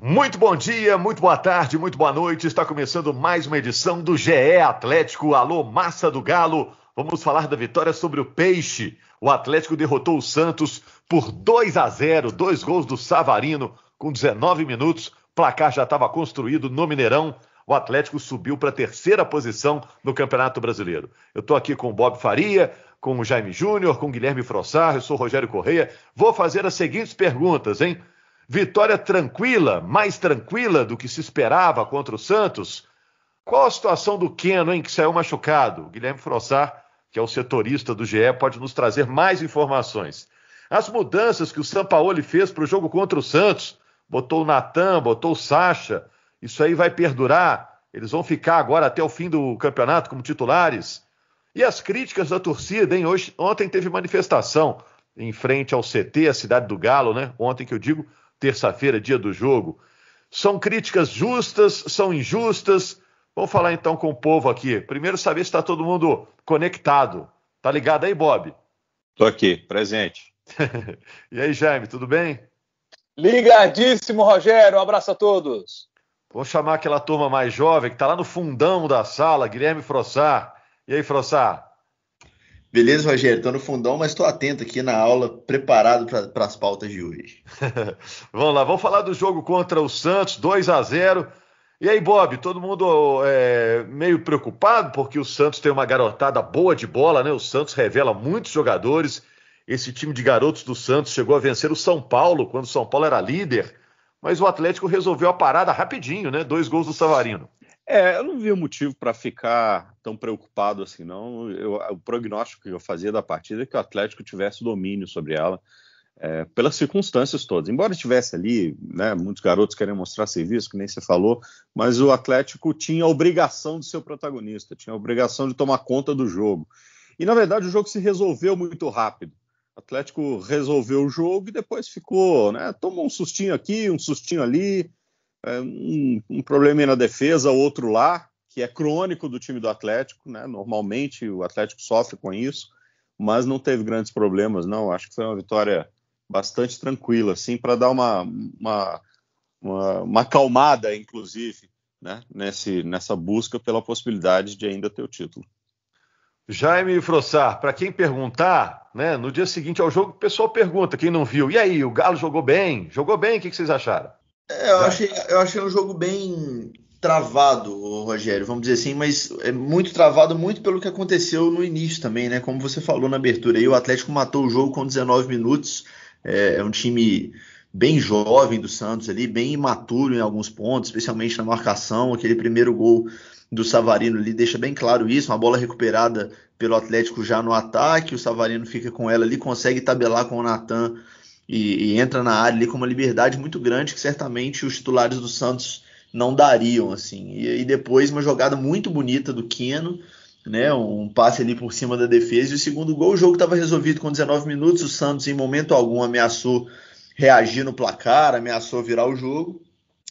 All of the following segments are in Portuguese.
Muito bom dia, muito boa tarde, muito boa noite. Está começando mais uma edição do GE Atlético. Alô, massa do Galo. Vamos falar da vitória sobre o Peixe. O Atlético derrotou o Santos por 2 a 0, dois gols do Savarino com 19 minutos. O placar já estava construído no Mineirão. O Atlético subiu para a terceira posição no Campeonato Brasileiro. Eu estou aqui com o Bob Faria, com o Jaime Júnior, com o Guilherme Frossar, eu sou o Rogério Correia. Vou fazer as seguintes perguntas, hein? Vitória tranquila, mais tranquila do que se esperava contra o Santos. Qual a situação do Keno, hein, que saiu machucado? Guilherme Frossar, que é o setorista do GE, pode nos trazer mais informações. As mudanças que o Sampaoli fez para o jogo contra o Santos, botou o Natan, botou o Sacha, isso aí vai perdurar? Eles vão ficar agora até o fim do campeonato como titulares? E as críticas da torcida, hein? Hoje, ontem teve manifestação em frente ao CT, a cidade do Galo, né? Ontem que eu digo, terça-feira, dia do jogo. São críticas justas, são injustas? Vamos falar então com o povo aqui. Primeiro, saber se está todo mundo conectado. Tá ligado aí, Bob? Tô aqui, presente. e aí, Jaime, tudo bem? Ligadíssimo, Rogério. Um abraço a todos. Vou chamar aquela turma mais jovem que está lá no fundão da sala, Guilherme Frossar. E aí, Frossar? Beleza, Rogério, estou no fundão, mas estou atento aqui na aula, preparado para as pautas de hoje. vamos lá, vamos falar do jogo contra o Santos, 2 a 0 E aí, Bob, todo mundo é, meio preocupado porque o Santos tem uma garotada boa de bola, né? O Santos revela muitos jogadores. Esse time de garotos do Santos chegou a vencer o São Paulo quando o São Paulo era líder, mas o Atlético resolveu a parada rapidinho, né? Dois gols do Savarino. É, eu não vi motivo para ficar tão preocupado assim, não. Eu, o prognóstico que eu fazia da partida é que o Atlético tivesse domínio sobre ela, é, pelas circunstâncias todas. Embora tivesse ali, né, muitos garotos querendo mostrar serviço, que nem você falou, mas o Atlético tinha a obrigação de ser o protagonista, tinha a obrigação de tomar conta do jogo. E na verdade o jogo se resolveu muito rápido. O Atlético resolveu o jogo e depois ficou, né? Tomou um sustinho aqui, um sustinho ali, um, um problema na defesa, outro lá, que é crônico do time do Atlético, né? Normalmente o Atlético sofre com isso, mas não teve grandes problemas, não. Acho que foi uma vitória bastante tranquila, assim, para dar uma, uma, uma, uma acalmada, inclusive, né? Nesse, nessa busca pela possibilidade de ainda ter o título. Jaime Frossar, para quem perguntar, né, no dia seguinte ao jogo, o pessoal pergunta, quem não viu, e aí, o Galo jogou bem? Jogou bem? O que, que vocês acharam? É, eu, achei, eu achei um jogo bem travado, Rogério, vamos dizer assim, mas é muito travado muito pelo que aconteceu no início também, né? Como você falou na abertura aí, o Atlético matou o jogo com 19 minutos. É, é um time bem jovem do Santos ali, bem imaturo em alguns pontos, especialmente na marcação. Aquele primeiro gol do Savarino ali deixa bem claro isso, uma bola recuperada pelo Atlético já no ataque, o Savarino fica com ela ali, consegue tabelar com o Natan e, e, entra na área ali com uma liberdade muito grande que certamente os titulares do Santos não dariam assim. E, e depois uma jogada muito bonita do Quino, né, um passe ali por cima da defesa e o segundo gol, o jogo estava resolvido com 19 minutos, o Santos em momento algum ameaçou reagir no placar, ameaçou virar o jogo.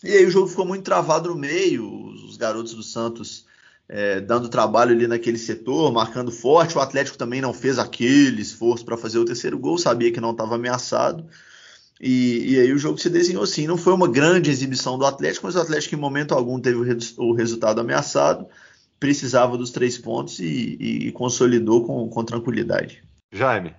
E aí o jogo ficou muito travado no meio, os garotos do Santos é, dando trabalho ali naquele setor, marcando forte. O Atlético também não fez aquele esforço para fazer o terceiro gol, sabia que não estava ameaçado. E, e, aí o jogo se desenhou assim. Não foi uma grande exibição do Atlético, mas o Atlético em momento algum teve o, o resultado ameaçado, precisava dos três pontos e, e consolidou com, com tranquilidade. Jaime.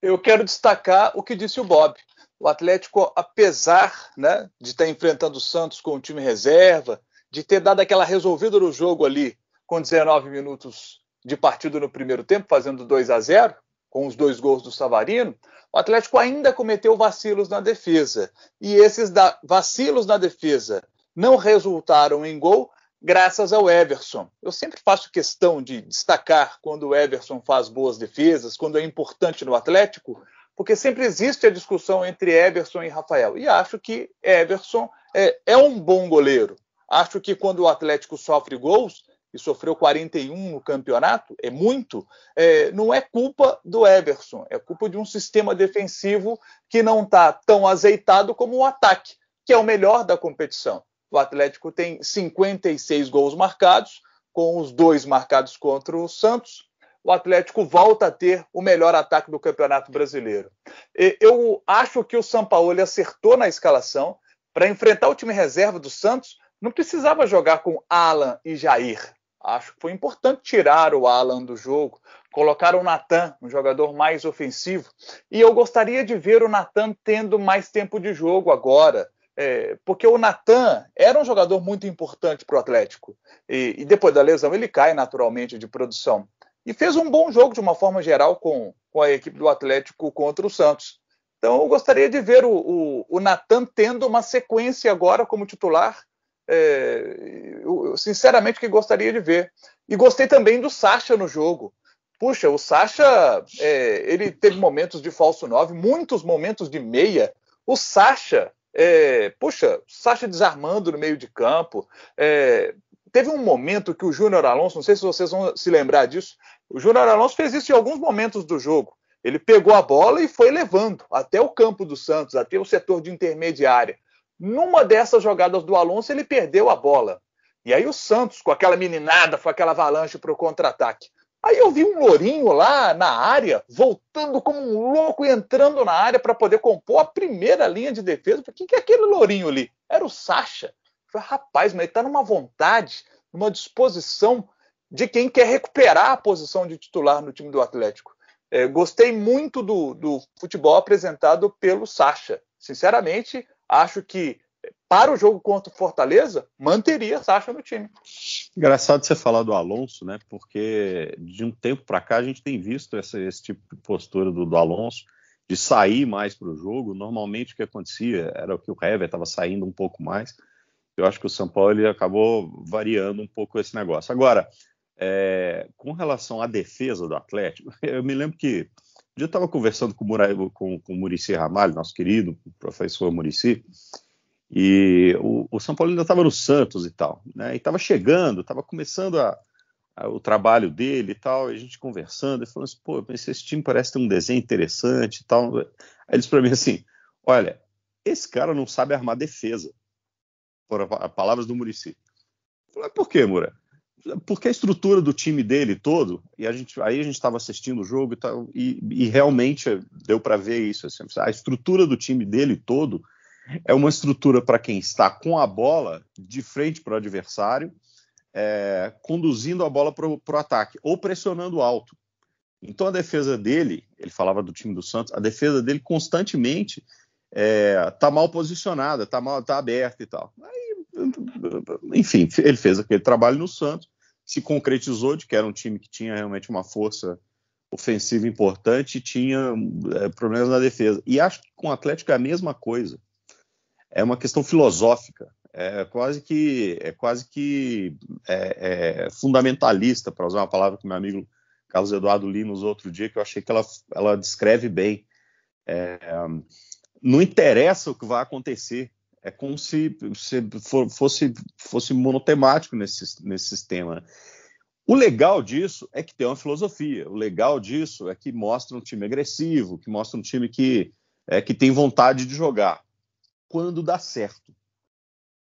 Eu quero destacar o que disse o Bob. O Atlético, apesar né, de estar enfrentando o Santos com o time reserva, de ter dado aquela resolvida no jogo ali com 19 minutos de partido no primeiro tempo, fazendo 2 a 0, com os dois gols do Savarino, o Atlético ainda cometeu vacilos na defesa. E esses vacilos na defesa não resultaram em gol graças ao Everson. Eu sempre faço questão de destacar quando o Everson faz boas defesas, quando é importante no Atlético, porque sempre existe a discussão entre Everson e Rafael. E acho que Everson é, é um bom goleiro. Acho que quando o Atlético sofre gols, e sofreu 41 no campeonato, é muito, é, não é culpa do Everson, é culpa de um sistema defensivo que não está tão azeitado como o ataque, que é o melhor da competição. O Atlético tem 56 gols marcados, com os dois marcados contra o Santos. O Atlético volta a ter o melhor ataque do Campeonato Brasileiro. Eu acho que o Sampaoli acertou na escalação para enfrentar o time reserva do Santos, não precisava jogar com Alan e Jair. Acho que foi importante tirar o Alan do jogo, colocar o Natan, um jogador mais ofensivo. E eu gostaria de ver o Natan tendo mais tempo de jogo agora. É, porque o Natan era um jogador muito importante para o Atlético. E, e, depois da lesão ele cai naturalmente de produção. E fez um bom jogo de uma forma geral com, com a equipe do Atlético contra o Santos. Então eu gostaria de ver o, o, o Natan tendo uma sequência agora como titular é, eu, sinceramente que gostaria de ver. E gostei também do Sacha no jogo. Puxa, o Sacha, é, ele teve momentos de falso 9, muitos momentos de meia. O Sacha, é, puxa, Sacha desarmando no meio de campo. É, teve um momento que o Júnior Alonso, não sei se vocês vão se lembrar disso, o Júnior Alonso fez isso em alguns momentos do jogo. Ele pegou a bola e foi levando até o campo do Santos, até o setor de intermediária. Numa dessas jogadas do Alonso, ele perdeu a bola. E aí o Santos, com aquela meninada, foi aquela avalanche para o contra-ataque. Aí eu vi um Lourinho lá na área, voltando como um louco e entrando na área para poder compor a primeira linha de defesa. O que é aquele Lourinho ali? Era o Sacha. Falei, rapaz, mas ele está numa vontade, numa disposição de quem quer recuperar a posição de titular no time do Atlético. É, gostei muito do, do futebol apresentado pelo Sacha. Sinceramente, acho que para o jogo contra o Fortaleza, manteria Sacha no time. Engraçado você falar do Alonso, né? Porque de um tempo para cá a gente tem visto essa, esse tipo de postura do, do Alonso, de sair mais para o jogo. Normalmente o que acontecia era o que o Hever estava saindo um pouco mais. Eu acho que o São Paulo ele acabou variando um pouco esse negócio. Agora, é, com relação à defesa do Atlético, eu me lembro que eu estava conversando com, o com, com o Murici Ramalho, nosso querido professor Murici, e o, o, São Paulo ainda estava no Santos e tal, né? E estava chegando, estava começando a, a, o trabalho dele e tal, e a gente conversando, e falando assim, pô, esse time parece ter um desenho interessante e tal. Aí eles para mim assim, olha, esse cara não sabe armar defesa, por a, palavras do Murici. Falei, por quê, Mura? Porque a estrutura do time dele todo, e a gente, aí a gente estava assistindo o jogo e, tal, e, e realmente deu para ver isso. Assim, a estrutura do time dele todo é uma estrutura para quem está com a bola de frente para o adversário, é, conduzindo a bola para o ataque ou pressionando alto. Então a defesa dele, ele falava do time do Santos, a defesa dele constantemente é, tá mal posicionada, está mal, tá aberta e tal. Enfim, ele fez aquele trabalho no Santos se concretizou de que era um time que tinha realmente uma força ofensiva importante e tinha é, problemas na defesa. E acho que com o Atlético é a mesma coisa. É uma questão filosófica. É quase que é quase que é, é fundamentalista, para usar uma palavra que meu amigo Carlos Eduardo li nos outro dia, que eu achei que ela, ela descreve bem. É, não interessa o que vai acontecer, é como se, fosse, fosse monotemático nesse, nesse sistema. O legal disso é que tem uma filosofia. O legal disso é que mostra um time agressivo, que mostra um time que, é, que tem vontade de jogar. Quando dá certo.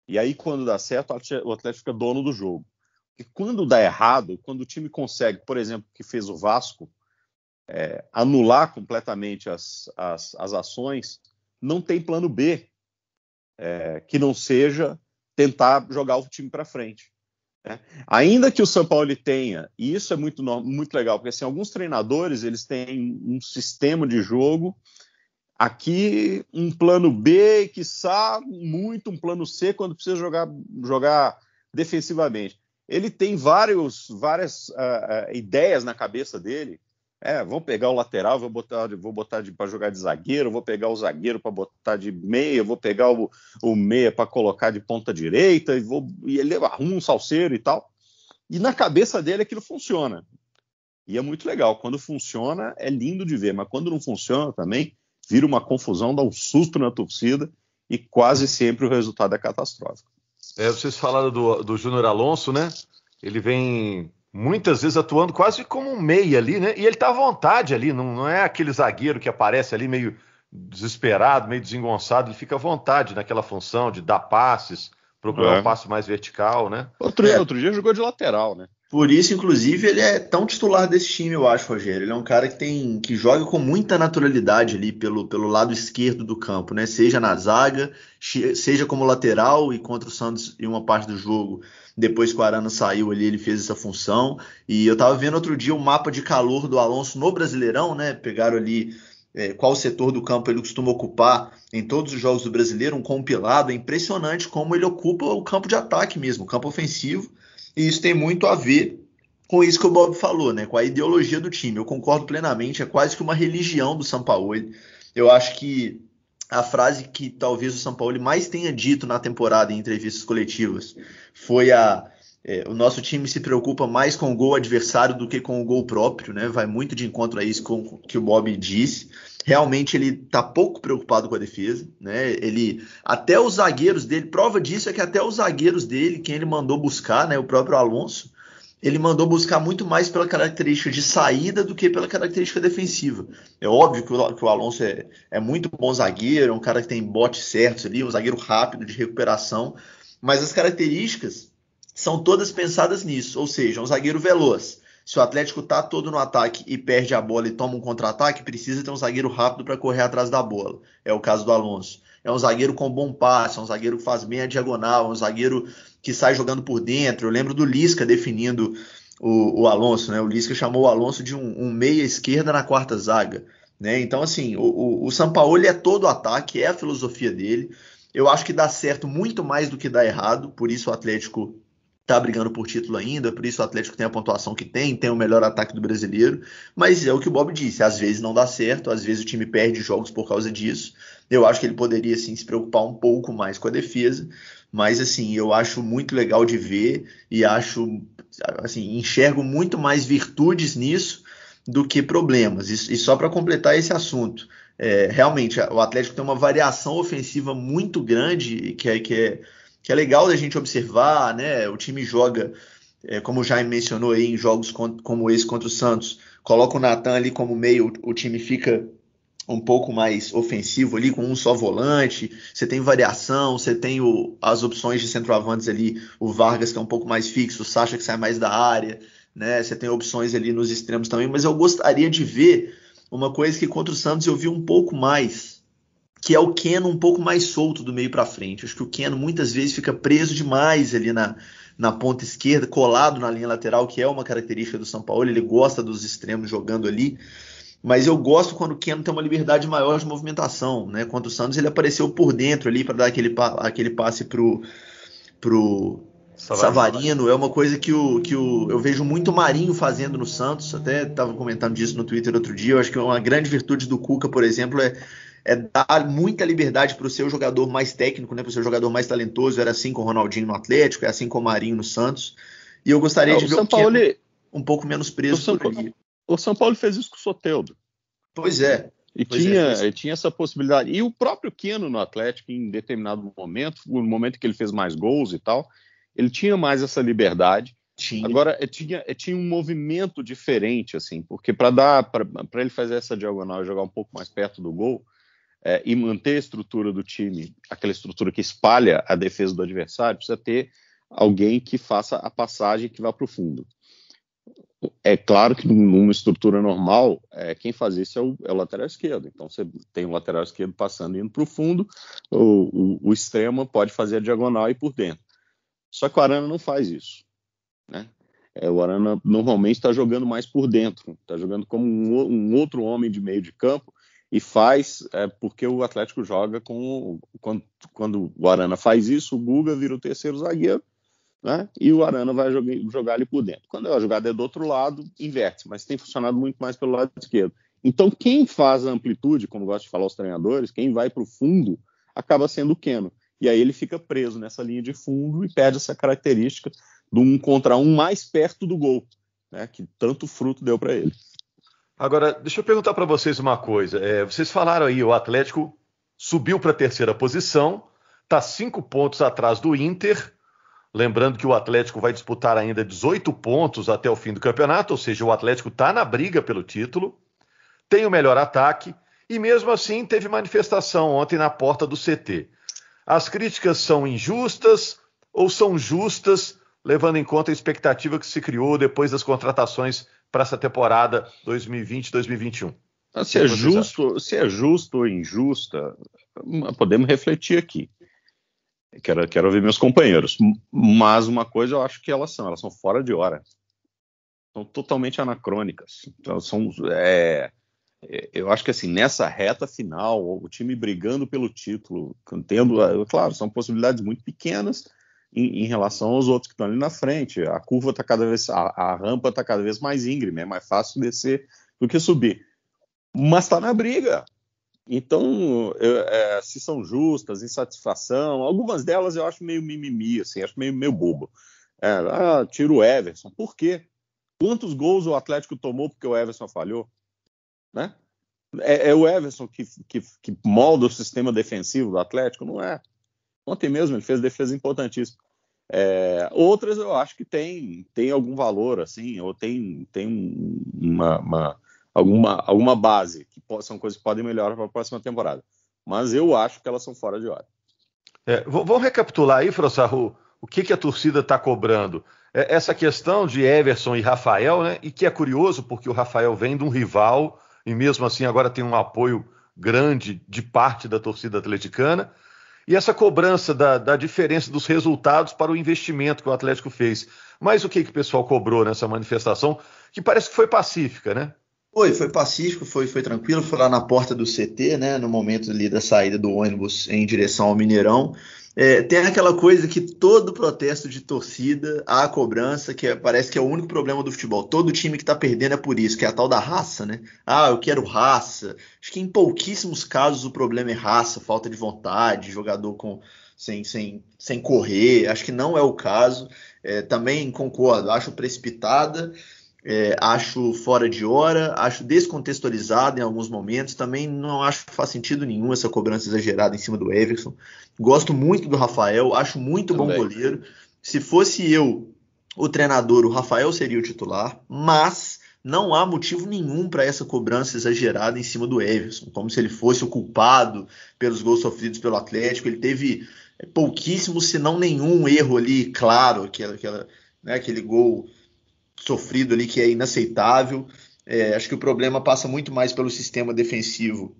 E aí, quando dá certo, o Atlético fica dono do jogo. E quando dá errado, quando o time consegue, por exemplo, que fez o Vasco, é, anular completamente as, as, as ações, não tem plano B é, que não seja tentar jogar o time para frente. Né? Ainda que o São Paulo tenha, e isso é muito, muito legal, porque assim, alguns treinadores eles têm um sistema de jogo, aqui um plano B, que sabe muito um plano C quando precisa jogar, jogar defensivamente. Ele tem vários, várias uh, uh, ideias na cabeça dele é, vou pegar o lateral, vou botar, vou botar para jogar de zagueiro, vou pegar o zagueiro para botar de meia, vou pegar o, o meia para colocar de ponta direita, e, vou, e ele arruma um salseiro e tal. E na cabeça dele aquilo funciona. E é muito legal. Quando funciona, é lindo de ver, mas quando não funciona também, vira uma confusão, dá um susto na torcida e quase sempre o resultado é catastrófico. É, vocês falaram do, do Júnior Alonso, né? Ele vem muitas vezes atuando quase como um meia ali, né? E ele tá à vontade ali, não, não é aquele zagueiro que aparece ali meio desesperado, meio desengonçado, ele fica à vontade naquela função de dar passes, procurar é. um passe mais vertical, né? Outro, é. outro dia jogou de lateral, né? Por isso, inclusive, ele é tão titular desse time, eu acho, Rogério. Ele é um cara que tem que joga com muita naturalidade ali pelo, pelo lado esquerdo do campo, né? Seja na zaga, seja como lateral e contra o Santos em uma parte do jogo. Depois que o Arana saiu ali, ele fez essa função. E eu tava vendo outro dia o um mapa de calor do Alonso no Brasileirão, né? Pegaram ali é, qual setor do campo ele costuma ocupar em todos os jogos do brasileiro, um compilado. É impressionante como ele ocupa o campo de ataque mesmo, o campo ofensivo e isso tem muito a ver com isso que o Bob falou, né? Com a ideologia do time. Eu concordo plenamente, é quase que uma religião do São Paulo. Eu acho que a frase que talvez o São Paulo mais tenha dito na temporada em entrevistas coletivas foi a é, o nosso time se preocupa mais com o gol adversário do que com o gol próprio, né? Vai muito de encontro a isso com, que o Bob disse. Realmente ele tá pouco preocupado com a defesa, né? Ele até os zagueiros dele, prova disso é que até os zagueiros dele, quem ele mandou buscar, né, o próprio Alonso, ele mandou buscar muito mais pela característica de saída do que pela característica defensiva. É óbvio que o, que o Alonso é, é, muito bom zagueiro, é um cara que tem bote certos ali, um zagueiro rápido de recuperação, mas as características são todas pensadas nisso, ou seja, um zagueiro veloz. Se o Atlético tá todo no ataque e perde a bola e toma um contra-ataque, precisa ter um zagueiro rápido para correr atrás da bola. É o caso do Alonso. É um zagueiro com bom passe, é um zagueiro que faz bem a diagonal, é um zagueiro que sai jogando por dentro. Eu lembro do Lisca definindo o, o Alonso, né? O Lisca chamou o Alonso de um, um meia esquerda na quarta zaga. Né? Então, assim, o, o, o Sampaoli é todo ataque, é a filosofia dele. Eu acho que dá certo muito mais do que dá errado, por isso o Atlético tá brigando por título ainda, por isso o Atlético tem a pontuação que tem, tem o melhor ataque do brasileiro, mas é o que o Bob disse, às vezes não dá certo, às vezes o time perde jogos por causa disso. Eu acho que ele poderia sim se preocupar um pouco mais com a defesa, mas assim, eu acho muito legal de ver e acho assim, enxergo muito mais virtudes nisso do que problemas. E, e só para completar esse assunto, é, realmente o Atlético tem uma variação ofensiva muito grande que é, que é que é legal da gente observar, né? O time joga, é, como o Jaime mencionou aí, em jogos como esse contra o Santos, coloca o Natan ali como meio, o time fica um pouco mais ofensivo ali, com um só volante, você tem variação, você tem o, as opções de centroavantes ali, o Vargas que é um pouco mais fixo, o Sacha que sai mais da área, né? Você tem opções ali nos extremos também, mas eu gostaria de ver uma coisa que contra o Santos eu vi um pouco mais, que é o Keno um pouco mais solto do meio para frente. Acho que o Keno muitas vezes fica preso demais ali na, na ponta esquerda, colado na linha lateral, que é uma característica do São Paulo. Ele gosta dos extremos jogando ali. Mas eu gosto quando o Keno tem uma liberdade maior de movimentação. Né? Contra o Santos, ele apareceu por dentro ali para dar aquele, aquele passe pro, pro Savarino. Savarino. É uma coisa que, o, que o, eu vejo muito o Marinho fazendo no Santos. Até estava comentando disso no Twitter outro dia. Eu acho que uma grande virtude do Cuca, por exemplo, é é dar muita liberdade para o seu jogador mais técnico, né, para o seu jogador mais talentoso. Era assim com o Ronaldinho no Atlético, é assim com o Marinho no Santos. E eu gostaria de ver São o Paulo um pouco menos preso o São por. O São Paulo fez isso com o Soteudo. Pois é. E pois tinha, é, tinha essa possibilidade. E o próprio Keno no Atlético, em determinado momento, no momento que ele fez mais gols e tal, ele tinha mais essa liberdade. Tinha. Agora, é, tinha, é, tinha um movimento diferente, assim, porque para dar para ele fazer essa diagonal e jogar um pouco mais perto do gol, é, e manter a estrutura do time, aquela estrutura que espalha a defesa do adversário, precisa ter alguém que faça a passagem que vá para o fundo. É claro que numa estrutura normal, é, quem faz isso é o, é o, lateral esquerdo. Então você tem o lateral esquerdo passando indo para o fundo, o, extremo pode fazer a diagonal e por dentro. Só que o Arana não faz isso. Né? É, o Arana normalmente está jogando mais por dentro, está jogando como um, um, outro homem de meio de campo e faz é, porque o Atlético joga com quando, quando, o Arana faz isso, o Guga vira o terceiro zagueiro, né? E o Arana vai jogar, jogar ali por dentro. Quando a jogada é do outro lado, inverte, mas tem funcionado muito mais pelo lado esquerdo. Então, quem faz a amplitude, como gosta de falar os treinadores, quem vai para o fundo, acaba sendo o Keno. E aí ele fica preso nessa linha de fundo e perde essa característica do um contra um mais perto do gol, né? Que tanto fruto deu para ele. Agora, deixa eu perguntar para vocês uma coisa. É, vocês falaram aí, o Atlético subiu para a terceira posição, está cinco pontos atrás do Inter. Lembrando que o Atlético vai disputar ainda 18 pontos até o fim do campeonato, ou seja, o Atlético está na briga pelo título, tem o melhor ataque e mesmo assim teve manifestação ontem na porta do CT. As críticas são injustas ou são justas levando em conta a expectativa que se criou depois das contratações para essa temporada 2020-2021. Se é, justo, se é justo ou injusta, podemos refletir aqui. Quero, quero ouvir meus companheiros. Mas uma coisa eu acho que elas são, elas são fora de hora. São totalmente anacrônicas. Então, são, é, é eu acho que assim, nessa reta final, o time brigando pelo título, tendo, claro, são possibilidades muito pequenas em, em relação aos outros que estão ali na frente. A curva está cada vez, a, a rampa está cada vez mais íngreme, é mais fácil descer do que subir mas está na briga. Então, eu, é, se são justas, insatisfação, algumas delas eu acho meio mimimi, assim, acho meio, meio bobo. É, ah, tira o Everson. Por quê? Quantos gols o Atlético tomou porque o Everson falhou? Né? É, é o Everson que, que, que, molda o sistema defensivo do Atlético? Não é. Ontem mesmo ele fez defesa importantíssima. É, outras eu acho que tem, tem algum valor, assim, ou tem, tem uma, uma alguma, alguma base, que são coisas que podem melhorar para a próxima temporada. Mas eu acho que elas são fora de hora. É, vamos recapitular aí, Frossarro, o que, que a torcida está cobrando. É, essa questão de Everson e Rafael, né? E que é curioso, porque o Rafael vem de um rival, e mesmo assim agora tem um apoio grande de parte da torcida atleticana. E essa cobrança da, da diferença dos resultados para o investimento que o Atlético fez. Mas o que, que o pessoal cobrou nessa manifestação, que parece que foi pacífica, né? Foi, foi pacífico, foi, foi tranquilo, foi lá na porta do CT, né, no momento ali da saída do ônibus em direção ao Mineirão. É, tem aquela coisa que todo protesto de torcida, há cobrança, que é, parece que é o único problema do futebol. Todo time que tá perdendo é por isso, que é a tal da raça, né? Ah, eu quero raça. Acho que em pouquíssimos casos o problema é raça, falta de vontade, jogador com sem, sem, sem correr. Acho que não é o caso. É, também concordo, acho precipitada. É, acho fora de hora, acho descontextualizado em alguns momentos. Também não acho que faz sentido nenhum essa cobrança exagerada em cima do Everson. Gosto muito do Rafael, acho muito Também. bom goleiro. Se fosse eu o treinador, o Rafael seria o titular, mas não há motivo nenhum para essa cobrança exagerada em cima do Everson, como se ele fosse o culpado pelos gols sofridos pelo Atlético. Ele teve pouquíssimo, se não nenhum erro ali, claro, aquela, aquela, né, aquele gol sofrido ali que é inaceitável. É, acho que o problema passa muito mais pelo sistema defensivo,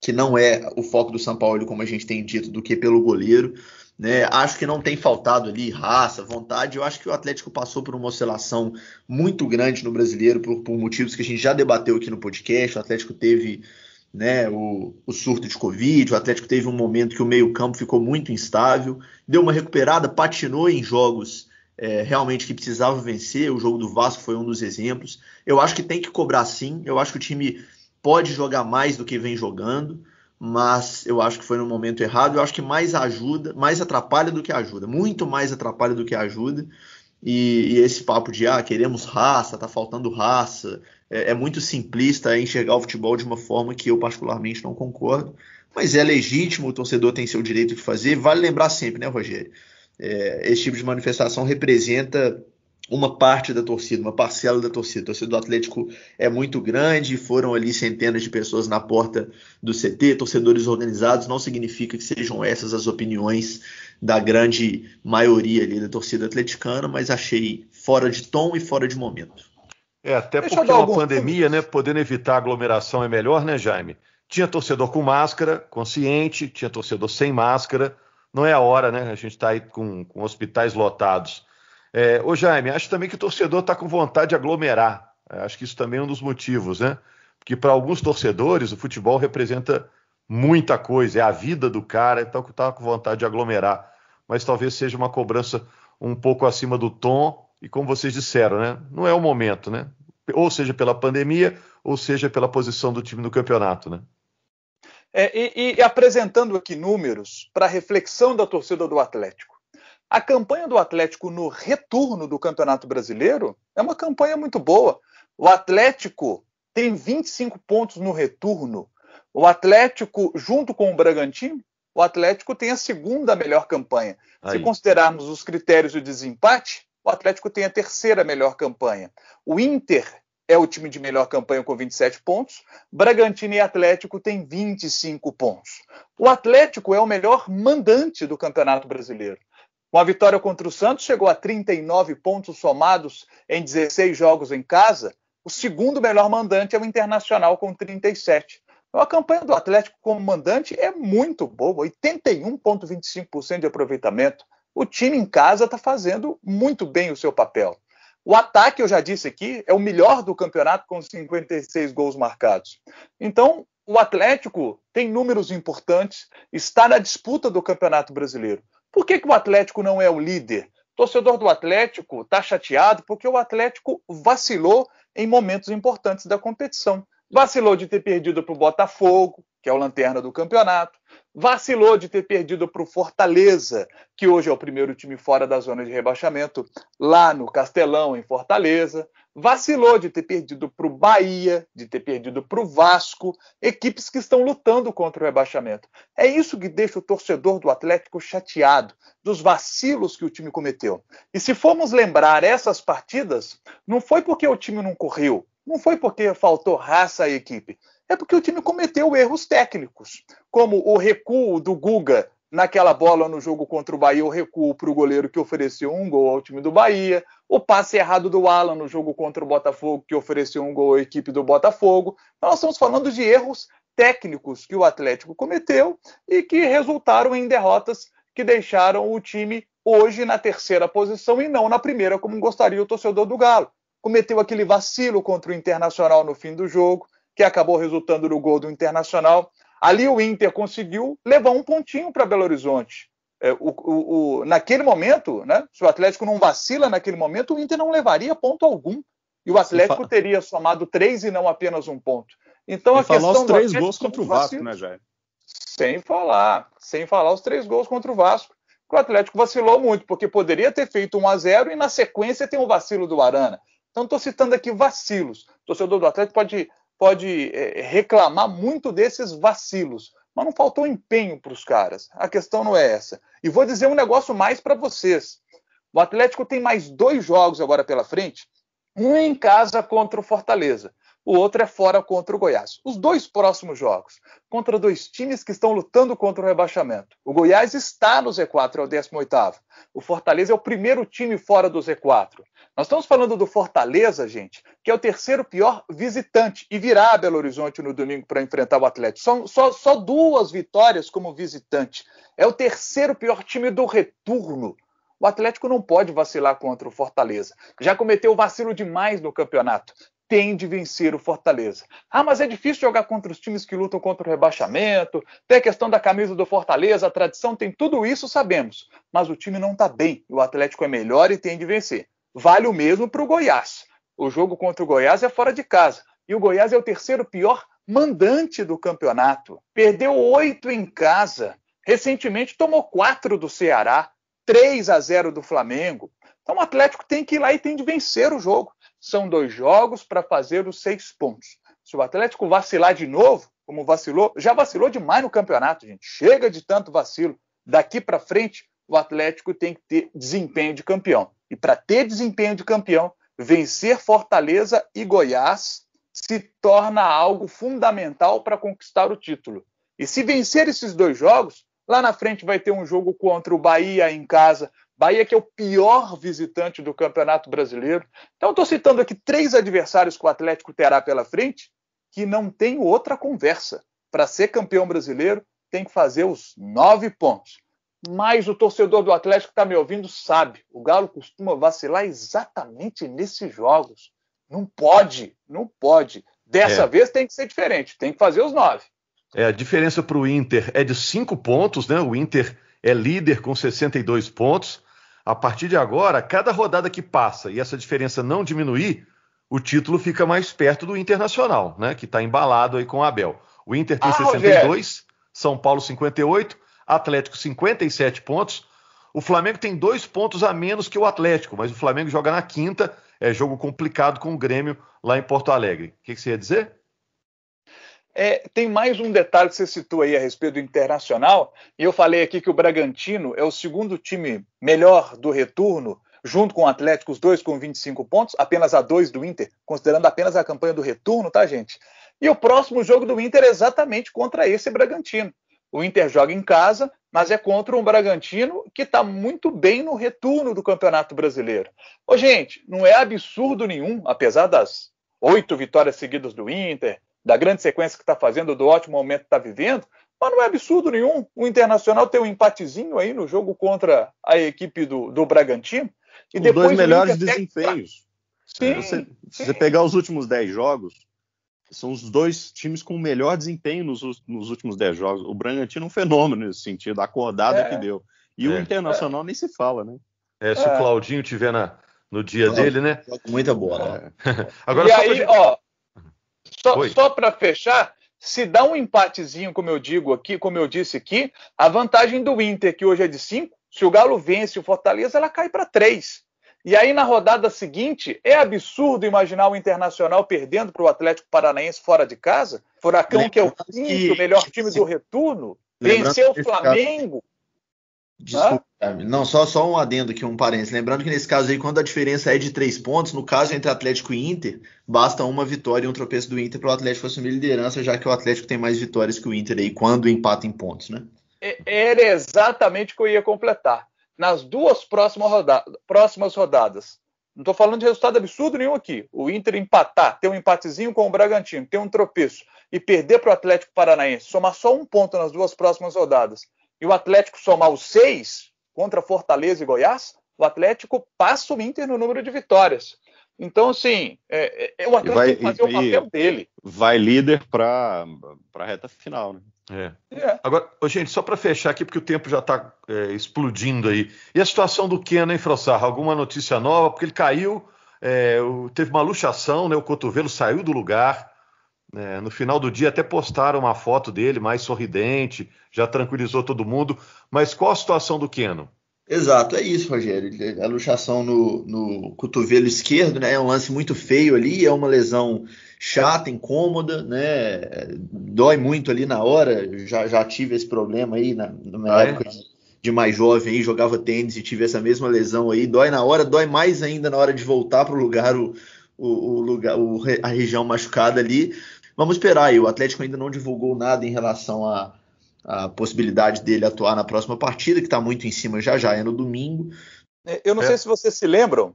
que não é o foco do São Paulo, como a gente tem dito, do que pelo goleiro. Né? Acho que não tem faltado ali raça, vontade. Eu acho que o Atlético passou por uma oscilação muito grande no brasileiro, por, por motivos que a gente já debateu aqui no podcast. O Atlético teve né, o, o, surto de Covid, o Atlético teve um momento que o meio-campo ficou muito instável, deu uma recuperada, patinou em jogos é, realmente que precisava vencer. O jogo do Vasco foi um dos exemplos. Eu acho que tem que cobrar sim. Eu acho que o time pode jogar mais do que vem jogando, mas eu acho que foi no momento errado. Eu acho que mais ajuda, mais atrapalha do que ajuda, muito mais atrapalha do que ajuda. E, e esse papo de ah, queremos raça, tá faltando raça, é, é muito simplista enxergar o futebol de uma forma que eu particularmente não concordo. Mas é legítimo, o torcedor tem seu direito de fazer. Vale lembrar sempre, né, Rogério? É, esse tipo de manifestação representa uma parte da torcida, uma parcela da torcida. A torcida do Atlético é muito grande, foram ali centenas de pessoas na porta do CT, torcedores organizados, não significa que sejam essas as opiniões da grande maioria ali da torcida atleticana, mas achei fora de tom e fora de momento. É, até Deixa porque uma pandemia, né, podendo evitar aglomeração é melhor, né, Jaime? Tinha torcedor com máscara, consciente, tinha torcedor sem máscara, não é a hora, né? A gente está aí com, com, hospitais lotados. É, ô Jaime, acho também que o torcedor está com vontade de aglomerar. É, acho que isso também é um dos motivos, né? Porque para alguns torcedores o futebol representa muita coisa, é a vida do cara, então está com vontade de aglomerar. Mas talvez seja uma cobrança um pouco acima do tom, e como vocês disseram, né? Não é o momento, né? Ou seja pela pandemia, ou seja pela posição do time no campeonato, né? É, e, e apresentando aqui números para reflexão da torcida do Atlético. A campanha do Atlético no retorno do Campeonato Brasileiro é uma campanha muito boa. O Atlético tem 25 pontos no retorno. O Atlético, junto com o Bragantino, o Atlético tem a segunda melhor campanha. Aí. Se considerarmos os critérios de desempate, o Atlético tem a terceira melhor campanha. O Inter é o time de melhor campanha com 27 pontos. Bragantino e Atlético têm 25 pontos. O Atlético é o melhor mandante do Campeonato Brasileiro. Com a vitória contra o Santos, chegou a 39 pontos somados em 16 jogos em casa. O segundo melhor mandante é o Internacional, com 37. Então, a campanha do Atlético como mandante é muito boa, 81,25% de aproveitamento. O time em casa está fazendo muito bem o seu papel. O ataque, eu já disse aqui, é o melhor do campeonato, com 56 gols marcados. Então, o Atlético tem números importantes, está na disputa do Campeonato Brasileiro. Por que, que o Atlético não é o líder? Torcedor do Atlético está chateado porque o Atlético vacilou em momentos importantes da competição. Vacilou de ter perdido para o Botafogo, que é o lanterna do campeonato. Vacilou de ter perdido para o Fortaleza, que hoje é o primeiro time fora da zona de rebaixamento, lá no Castelão, em Fortaleza vacilou de ter perdido para o Bahia, de ter perdido para o Vasco, equipes que estão lutando contra o rebaixamento. É isso que deixa o torcedor do Atlético chateado, dos vacilos que o time cometeu. E se formos lembrar essas partidas, não foi porque o time não correu, não foi porque faltou raça à equipe, é porque o time cometeu erros técnicos, como o recuo do Guga naquela bola no jogo contra o Bahia, o recuo para o goleiro que ofereceu um gol ao time do Bahia, o passe errado do Alan no jogo contra o Botafogo, que ofereceu um gol à equipe do Botafogo. Então, nós estamos falando de erros técnicos que o Atlético cometeu e que resultaram em derrotas que deixaram o time hoje na terceira posição e não na primeira, como gostaria o torcedor do Galo. Cometeu aquele vacilo contra o Internacional no fim do jogo, que acabou resultando no gol do Internacional. Ali o Inter conseguiu levar um pontinho para Belo Horizonte. É, o, o, o, naquele momento, né, se o Atlético não vacila naquele momento, o Inter não levaria ponto algum. E o Atlético teria somado três e não apenas um ponto. Então e a questão os três gols contra o Vasco, vacilo, né, Jair? Sem falar, sem falar os três gols contra o Vasco. O Atlético vacilou muito, porque poderia ter feito 1 a 0 e na sequência tem o vacilo do Arana. Então estou citando aqui vacilos. O torcedor do Atlético pode pode é, reclamar muito desses vacilos, mas não faltou empenho para os caras. A questão não é essa. E vou dizer um negócio mais para vocês. O Atlético tem mais dois jogos agora pela frente, um em casa contra o Fortaleza o outro é fora contra o Goiás. Os dois próximos jogos, contra dois times que estão lutando contra o rebaixamento. O Goiás está no Z4, é o 18º. O Fortaleza é o primeiro time fora do Z4. Nós estamos falando do Fortaleza, gente, que é o terceiro pior visitante e virá a Belo Horizonte no domingo para enfrentar o Atlético. Só, só, só duas vitórias como visitante. É o terceiro pior time do retorno. O Atlético não pode vacilar contra o Fortaleza. Já cometeu vacilo demais no campeonato tem de vencer o Fortaleza. Ah, mas é difícil jogar contra os times que lutam contra o rebaixamento, tem a questão da camisa do Fortaleza, a tradição, tem tudo isso, sabemos. Mas o time não está bem, o Atlético é melhor e tem de vencer. Vale o mesmo para o Goiás. O jogo contra o Goiás é fora de casa. E o Goiás é o terceiro pior mandante do campeonato. Perdeu oito em casa. Recentemente tomou quatro do Ceará, 3 a 0 do Flamengo. Então o Atlético tem que ir lá e tem de vencer o jogo. São dois jogos para fazer os seis pontos. Se o Atlético vacilar de novo, como vacilou, já vacilou demais no campeonato, gente. Chega de tanto vacilo. Daqui para frente, o Atlético tem que ter desempenho de campeão. E para ter desempenho de campeão, vencer Fortaleza e Goiás se torna algo fundamental para conquistar o título. E se vencer esses dois jogos, lá na frente vai ter um jogo contra o Bahia em casa, Bahia, que é o pior visitante do Campeonato Brasileiro. Então, estou citando aqui três adversários que o Atlético terá pela frente, que não tem outra conversa. Para ser campeão brasileiro, tem que fazer os nove pontos. Mas o torcedor do Atlético que está me ouvindo sabe, o Galo costuma vacilar exatamente nesses jogos. Não pode, não pode. Dessa é. vez tem que ser diferente, tem que fazer os nove. É, a diferença para o Inter é de cinco pontos, né? O Inter é líder com 62 pontos. A partir de agora, cada rodada que passa e essa diferença não diminuir, o título fica mais perto do Internacional, né? Que está embalado aí com o Abel. O Inter tem ah, 62, Rogério. São Paulo 58, Atlético 57 pontos. O Flamengo tem dois pontos a menos que o Atlético, mas o Flamengo joga na quinta, é jogo complicado com o Grêmio lá em Porto Alegre. O que, que você ia dizer? É, tem mais um detalhe que você citou aí a respeito do Internacional, e eu falei aqui que o Bragantino é o segundo time melhor do retorno, junto com o Atlético, os dois com 25 pontos, apenas a dois do Inter, considerando apenas a campanha do retorno, tá, gente? E o próximo jogo do Inter é exatamente contra esse Bragantino. O Inter joga em casa, mas é contra um Bragantino que está muito bem no retorno do Campeonato Brasileiro. Ô, gente, não é absurdo nenhum, apesar das oito vitórias seguidas do Inter, da grande sequência que está fazendo, do ótimo momento que está vivendo, mas não é absurdo nenhum. O Internacional tem um empatezinho aí no jogo contra a equipe do, do Bragantino. E os depois dois melhores desempenhos. Sim, é, você, sim. Se você pegar os últimos dez jogos, são os dois times com melhor desempenho nos, nos últimos 10 jogos. O Bragantino é um fenômeno nesse sentido, a acordada é. que deu. E é. o Internacional nem se fala, né? É, se o é. Claudinho tiver na, no dia dele, né? Muita bola. É. Agora, e aí, gente... ó, só, só para fechar, se dá um empatezinho, como eu digo aqui, como eu disse aqui, a vantagem do Inter, que hoje é de 5, se o Galo vence o Fortaleza, ela cai para 3. E aí, na rodada seguinte, é absurdo imaginar o Internacional perdendo para o Atlético Paranaense fora de casa. Furacão, que é o quinto melhor time do retorno, venceu o Flamengo. Desculpa, não, só, só um adendo aqui, um parênteses. Lembrando que nesse caso aí, quando a diferença é de três pontos, no caso entre Atlético e Inter, basta uma vitória e um tropeço do Inter para o Atlético assumir liderança, já que o Atlético tem mais vitórias que o Inter aí, quando empata em pontos, né? É, era exatamente o que eu ia completar nas duas próximas, roda próximas rodadas. Não estou falando de resultado absurdo nenhum aqui. O Inter empatar, ter um empatezinho com o Bragantino, ter um tropeço e perder para o Atlético Paranaense, somar só um ponto nas duas próximas rodadas, e o Atlético somar os seis contra Fortaleza e Goiás, o Atlético passa o Inter no número de vitórias. Então, assim, é, é, o Atlético vai, tem que fazer e, o papel dele. Vai líder para a reta final, né? É. é. Agora, gente, só para fechar aqui, porque o tempo já está é, explodindo aí. E a situação do Keno, hein, Frossar? Alguma notícia nova? Porque ele caiu, é, teve uma luxação, né? O cotovelo saiu do lugar. Né? no final do dia até postaram uma foto dele mais sorridente, já tranquilizou todo mundo. Mas qual a situação do Keno? Exato, é isso, Rogério. A luxação no, no cotovelo esquerdo, né? É um lance muito feio ali, é uma lesão chata, incômoda, né? Dói muito ali na hora. Já, já tive esse problema aí na, na minha ah, é? época é? de mais jovem, aí, jogava tênis e tive essa mesma lesão aí. Dói na hora, dói mais ainda na hora de voltar para o lugar, o, o, lugar, o, a região machucada ali. Vamos esperar aí. O Atlético ainda não divulgou nada em relação a a possibilidade dele atuar na próxima partida, que está muito em cima já já, é no domingo. É, eu não é. sei se vocês se lembram,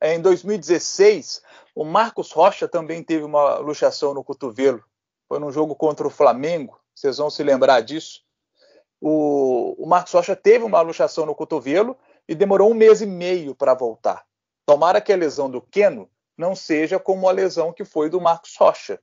é, em 2016, o Marcos Rocha também teve uma luxação no cotovelo. Foi num jogo contra o Flamengo, vocês vão se lembrar disso. O, o Marcos Rocha teve uma luxação no cotovelo e demorou um mês e meio para voltar. Tomara que a lesão do Keno não seja como a lesão que foi do Marcos Rocha,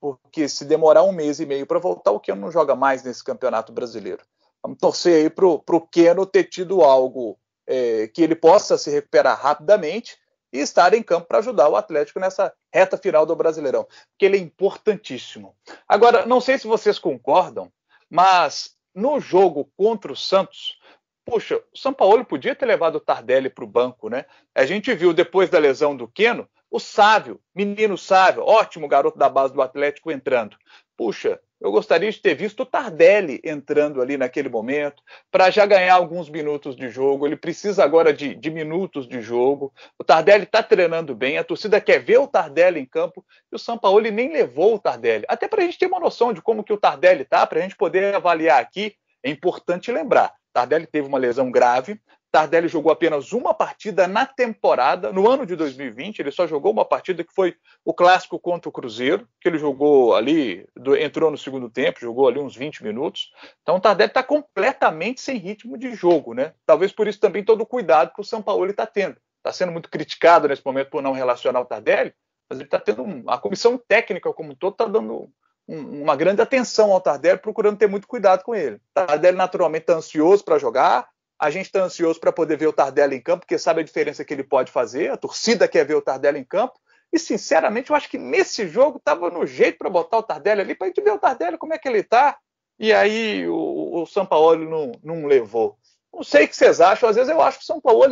porque se demorar um mês e meio para voltar, o Keno não joga mais nesse campeonato brasileiro. Vamos torcer aí para o Keno ter tido algo é, que ele possa se recuperar rapidamente e estar em campo para ajudar o Atlético nessa reta final do Brasileirão, porque ele é importantíssimo. Agora, não sei se vocês concordam, mas no jogo contra o Santos, puxa, o São Paulo podia ter levado o Tardelli para o banco, né? A gente viu depois da lesão do Queno, o Sávio, menino Sávio, ótimo garoto da base do Atlético entrando. Puxa, eu gostaria de ter visto o Tardelli entrando ali naquele momento, para já ganhar alguns minutos de jogo. Ele precisa agora de, de minutos de jogo. O Tardelli está treinando bem, a torcida quer ver o Tardelli em campo, e o São Paulo nem levou o Tardelli. Até para a gente ter uma noção de como que o Tardelli está, para a gente poder avaliar aqui, é importante lembrar. Tardelli teve uma lesão grave, Tardelli jogou apenas uma partida na temporada, no ano de 2020, ele só jogou uma partida que foi o clássico contra o Cruzeiro, que ele jogou ali, entrou no segundo tempo, jogou ali uns 20 minutos. Então o Tardelli está completamente sem ritmo de jogo, né? Talvez por isso também todo o cuidado que o São Paulo está tendo. Está sendo muito criticado nesse momento por não relacionar o Tardelli, mas ele está tendo um, a comissão técnica como um todo está dando um, uma grande atenção ao Tardelli, procurando ter muito cuidado com ele. Tardelli naturalmente está ansioso para jogar, a gente está ansioso para poder ver o Tardelli em campo, porque sabe a diferença que ele pode fazer. A torcida quer ver o Tardelli em campo. E, sinceramente, eu acho que nesse jogo estava no jeito para botar o Tardelli ali, para a gente ver o Tardelli como é que ele está. E aí o, o Sampaoli não, não levou. Não sei o que vocês acham. Às vezes eu acho que o São Paulo,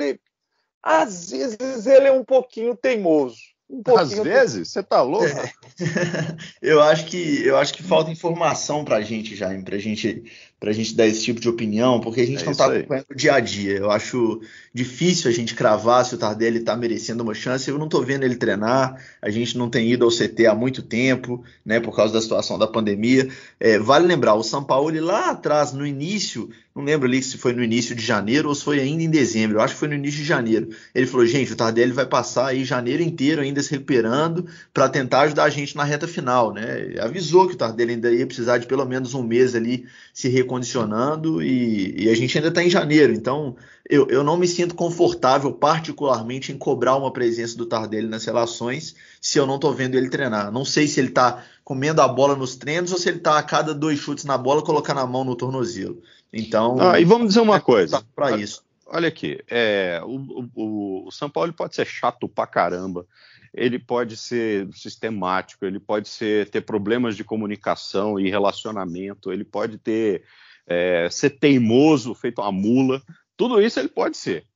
às vezes, ele é um pouquinho teimoso. Um Às vezes? Você tá louco? É. eu, acho que, eu acho que falta informação pra gente, Jaime, pra gente para a gente dar esse tipo de opinião, porque a gente é não está acompanhando o dia a dia. Eu acho difícil a gente cravar se o Tardelli está merecendo uma chance. Eu não estou vendo ele treinar, a gente não tem ido ao CT há muito tempo, né, por causa da situação da pandemia. É, vale lembrar, o São Paulo lá atrás, no início, não lembro ali se foi no início de janeiro ou se foi ainda em dezembro, eu acho que foi no início de janeiro. Ele falou: gente, o Tardelli vai passar aí janeiro inteiro ainda se recuperando para tentar ajudar a gente na reta final, né? Avisou que o Tardelli ainda ia precisar de pelo menos um mês ali se recondicionando e, e a gente ainda está em janeiro, então eu, eu não me sinto confortável, particularmente, em cobrar uma presença do Tardelli nas relações se eu não estou vendo ele treinar. Não sei se ele está comendo a bola nos treinos ou se ele está a cada dois chutes na bola colocando a mão no tornozelo. Então. Ah, e vamos dizer uma é coisa. Para isso. Olha aqui, é, o, o, o, São Paulo pode ser chato pra caramba, ele pode ser sistemático, ele pode ser, ter problemas de comunicação e relacionamento, ele pode ter é, ser teimoso, feito uma mula, tudo isso ele pode ser,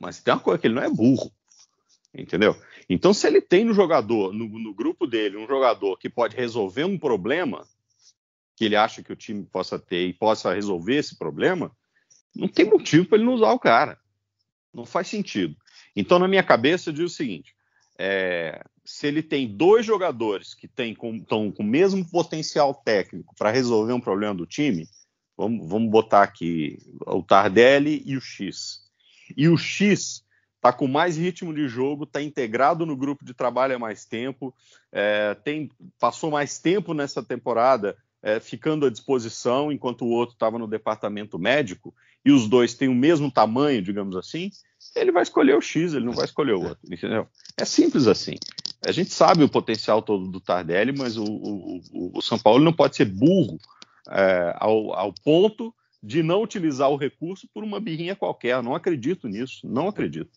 mas tem uma coisa que ele não é burro, entendeu? Então, se ele tem no jogador, no, no grupo dele, um jogador que pode resolver um problema que ele acha que o time possa ter e possa resolver esse problema, não tem motivo para ele não usar o cara. Não faz sentido. Então, na minha cabeça, eu digo o seguinte: é, se ele tem dois jogadores que estão com, com o mesmo potencial técnico para resolver um problema do time, vamos, vamos botar aqui o Tardelli e o X. E o X está com mais ritmo de jogo, está integrado no grupo de trabalho há mais tempo, é, tem, passou mais tempo nessa temporada é, ficando à disposição, enquanto o outro estava no departamento médico, e os dois têm o mesmo tamanho, digamos assim, ele vai escolher o X, ele não vai escolher o outro, entendeu? É simples assim. A gente sabe o potencial todo do Tardelli, mas o, o, o São Paulo não pode ser burro é, ao, ao ponto de não utilizar o recurso por uma birrinha qualquer. Não acredito nisso, não acredito.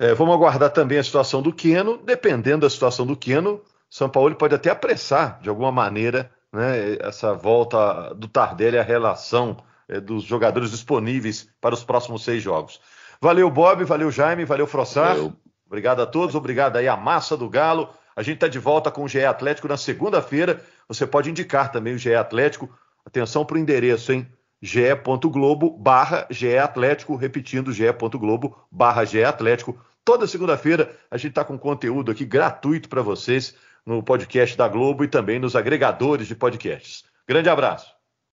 É, vamos aguardar também a situação do Queno. Dependendo da situação do Queno, São Paulo pode até apressar de alguma maneira né, essa volta do Tardelli à relação é, dos jogadores disponíveis para os próximos seis jogos. Valeu, Bob, valeu, Jaime, valeu, Frossar. Valeu. Obrigado a todos, obrigado aí a massa do Galo. A gente está de volta com o GE Atlético na segunda-feira. Você pode indicar também o GE Atlético. Atenção para o endereço, hein? ge.globo barra GE Atlético, repetindo ge.globo barra GE Atlético. Toda segunda-feira a gente está com conteúdo aqui gratuito para vocês no podcast da Globo e também nos agregadores de podcasts. Grande abraço.